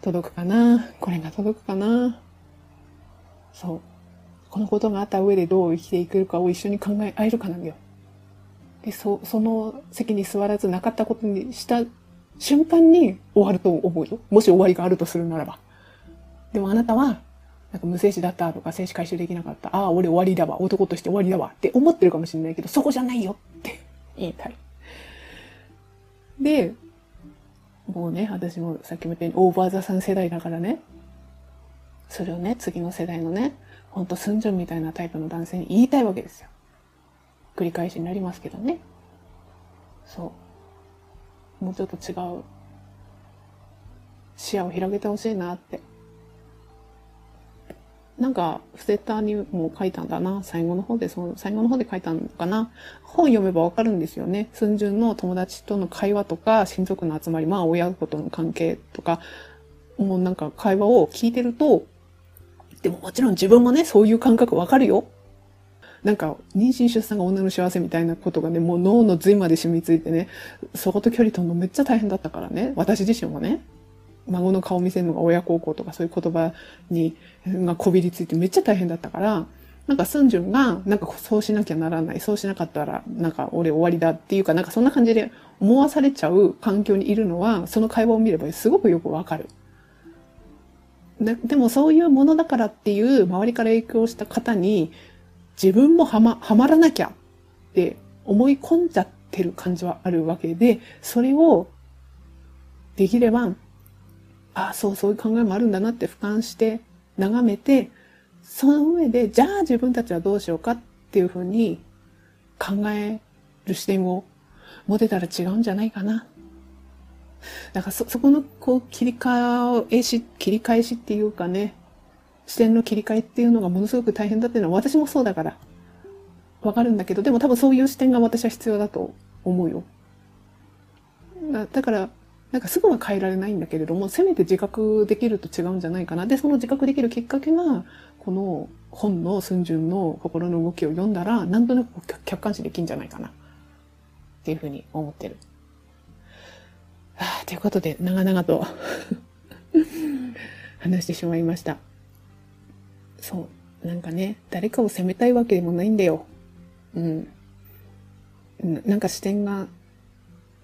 届くかな？これが届くかな？そう。このことがあった上でどう生きていけるかを一緒に考え合えるかなんだよ。で、そ、その席に座らずなかったことにした瞬間に終わると思うよ。もし終わりがあるとするならば。でもあなたは、なんか無精子だったとか精子回収できなかった。ああ、俺終わりだわ。男として終わりだわ。って思ってるかもしれないけど、そこじゃないよって言いたい。で、もうね、私もさっきも言ったようにオーバーザさん世代だからね、それをね、次の世代のね、ほんとスンジョンみたいなタイプの男性に言いたいわけですよ。繰り返しになりますけどね。そう。もうちょっと違う視野を広げてほしいなって。なんか、フセッターにも書いたんだな。最後の方で、その、最後の方で書いたのかな。本読めばわかるんですよね。寸順の友達との会話とか、親族の集まり、まあ親子との関係とか、もうなんか会話を聞いてると、でももちろん自分もね、そういう感覚わかるよ。なんか、妊娠出産が女の幸せみたいなことがね、もう脳の髄まで染みついてね、そこと距離取るのめっちゃ大変だったからね。私自身もね。孫の顔見せるのが親孝行とかそういう言葉に、がこびりついてめっちゃ大変だったから、なんかスンジュンが、なんかそうしなきゃならない、そうしなかったら、なんか俺終わりだっていうか、なんかそんな感じで思わされちゃう環境にいるのは、その会話を見ればすごくよくわかる。ででもそういうものだからっていう周りから影響した方に、自分もはま、はまらなきゃって思い込んじゃってる感じはあるわけで、それをできればああ、そう、そういう考えもあるんだなって俯瞰して眺めて、その上で、じゃあ自分たちはどうしようかっていうふうに考える視点を持てたら違うんじゃないかな。だからそ、そこのこう切り替えし、切り返しっていうかね、視点の切り替えっていうのがものすごく大変だっていうのは私もそうだから、わかるんだけど、でも多分そういう視点が私は必要だと思うよ。だから、なんかすぐは変えられないんだけれども、せめて自覚できると違うんじゃないかな。で、その自覚できるきっかけが、この本の寸順の心の動きを読んだら、なんとなく客観視できるんじゃないかな。っていうふうに思ってる。はあ、ということで、長々と 話してしまいました。そう。なんかね、誰かを責めたいわけでもないんだよ。うん。なんか視点が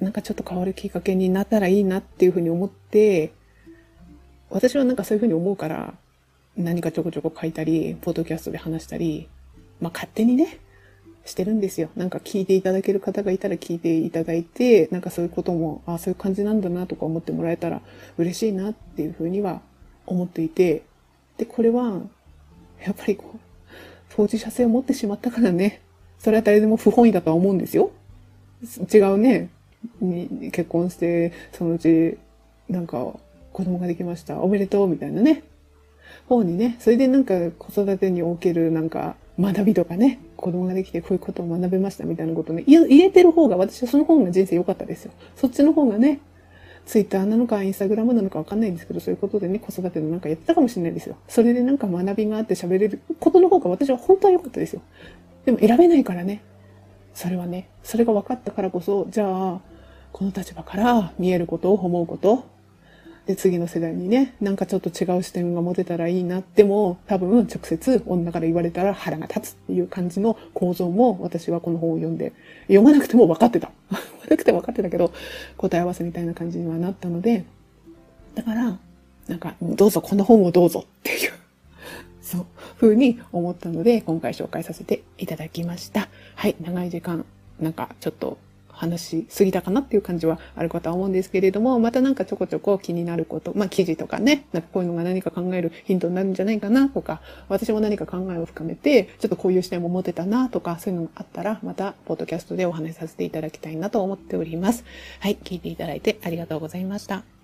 なんかちょっと変わるきっかけになったらいいなっていうふうに思って、私はなんかそういうふうに思うから、何かちょこちょこ書いたり、ポッドキャストで話したり、まあ勝手にね、してるんですよ。なんか聞いていただける方がいたら聞いていただいて、なんかそういうことも、ああ、そういう感じなんだなとか思ってもらえたら嬉しいなっていうふうには思っていて、で、これは、やっぱりこう、当事者性を持ってしまったからね、それは誰でも不本意だとは思うんですよ。違うね。に結婚して、そのうち、なんか、子供ができました。おめでとうみたいなね。方にね、それでなんか子育てにおけるなんか学びとかね、子供ができてこういうことを学べましたみたいなことね、言えてる方が、私はその方が人生良かったですよ。そっちの方がね、ツイッターなのかインスタグラムなのかわかんないんですけど、そういうことでね、子育てのなんかやってたかもしれないですよ。それでなんか学びがあって喋れることの方が私は本当は良かったですよ。でも選べないからね。それはね、それが分かったからこそ、じゃあ、この立場から見えることを思うこと。で、次の世代にね、なんかちょっと違う視点が持てたらいいなっても、多分直接女から言われたら腹が立つっていう感じの構造も私はこの本を読んで、読まなくても分かってた。読まなくても分かってたけど、答え合わせみたいな感じにはなったので、だから、なんか、どうぞこの本をどうぞっていう、そう、風に思ったので、今回紹介させていただきました。はい、長い時間、なんかちょっと話しすぎたかなっていう感じはあるかとは思うんですけれども、またなんかちょこちょこ気になること、まあ記事とかね、なんかこういうのが何か考えるヒントになるんじゃないかなとか、私も何か考えを深めて、ちょっとこういう視点も持てたなとか、そういうのがあったら、またポッドキャストでお話しさせていただきたいなと思っております。はい、聞いていただいてありがとうございました。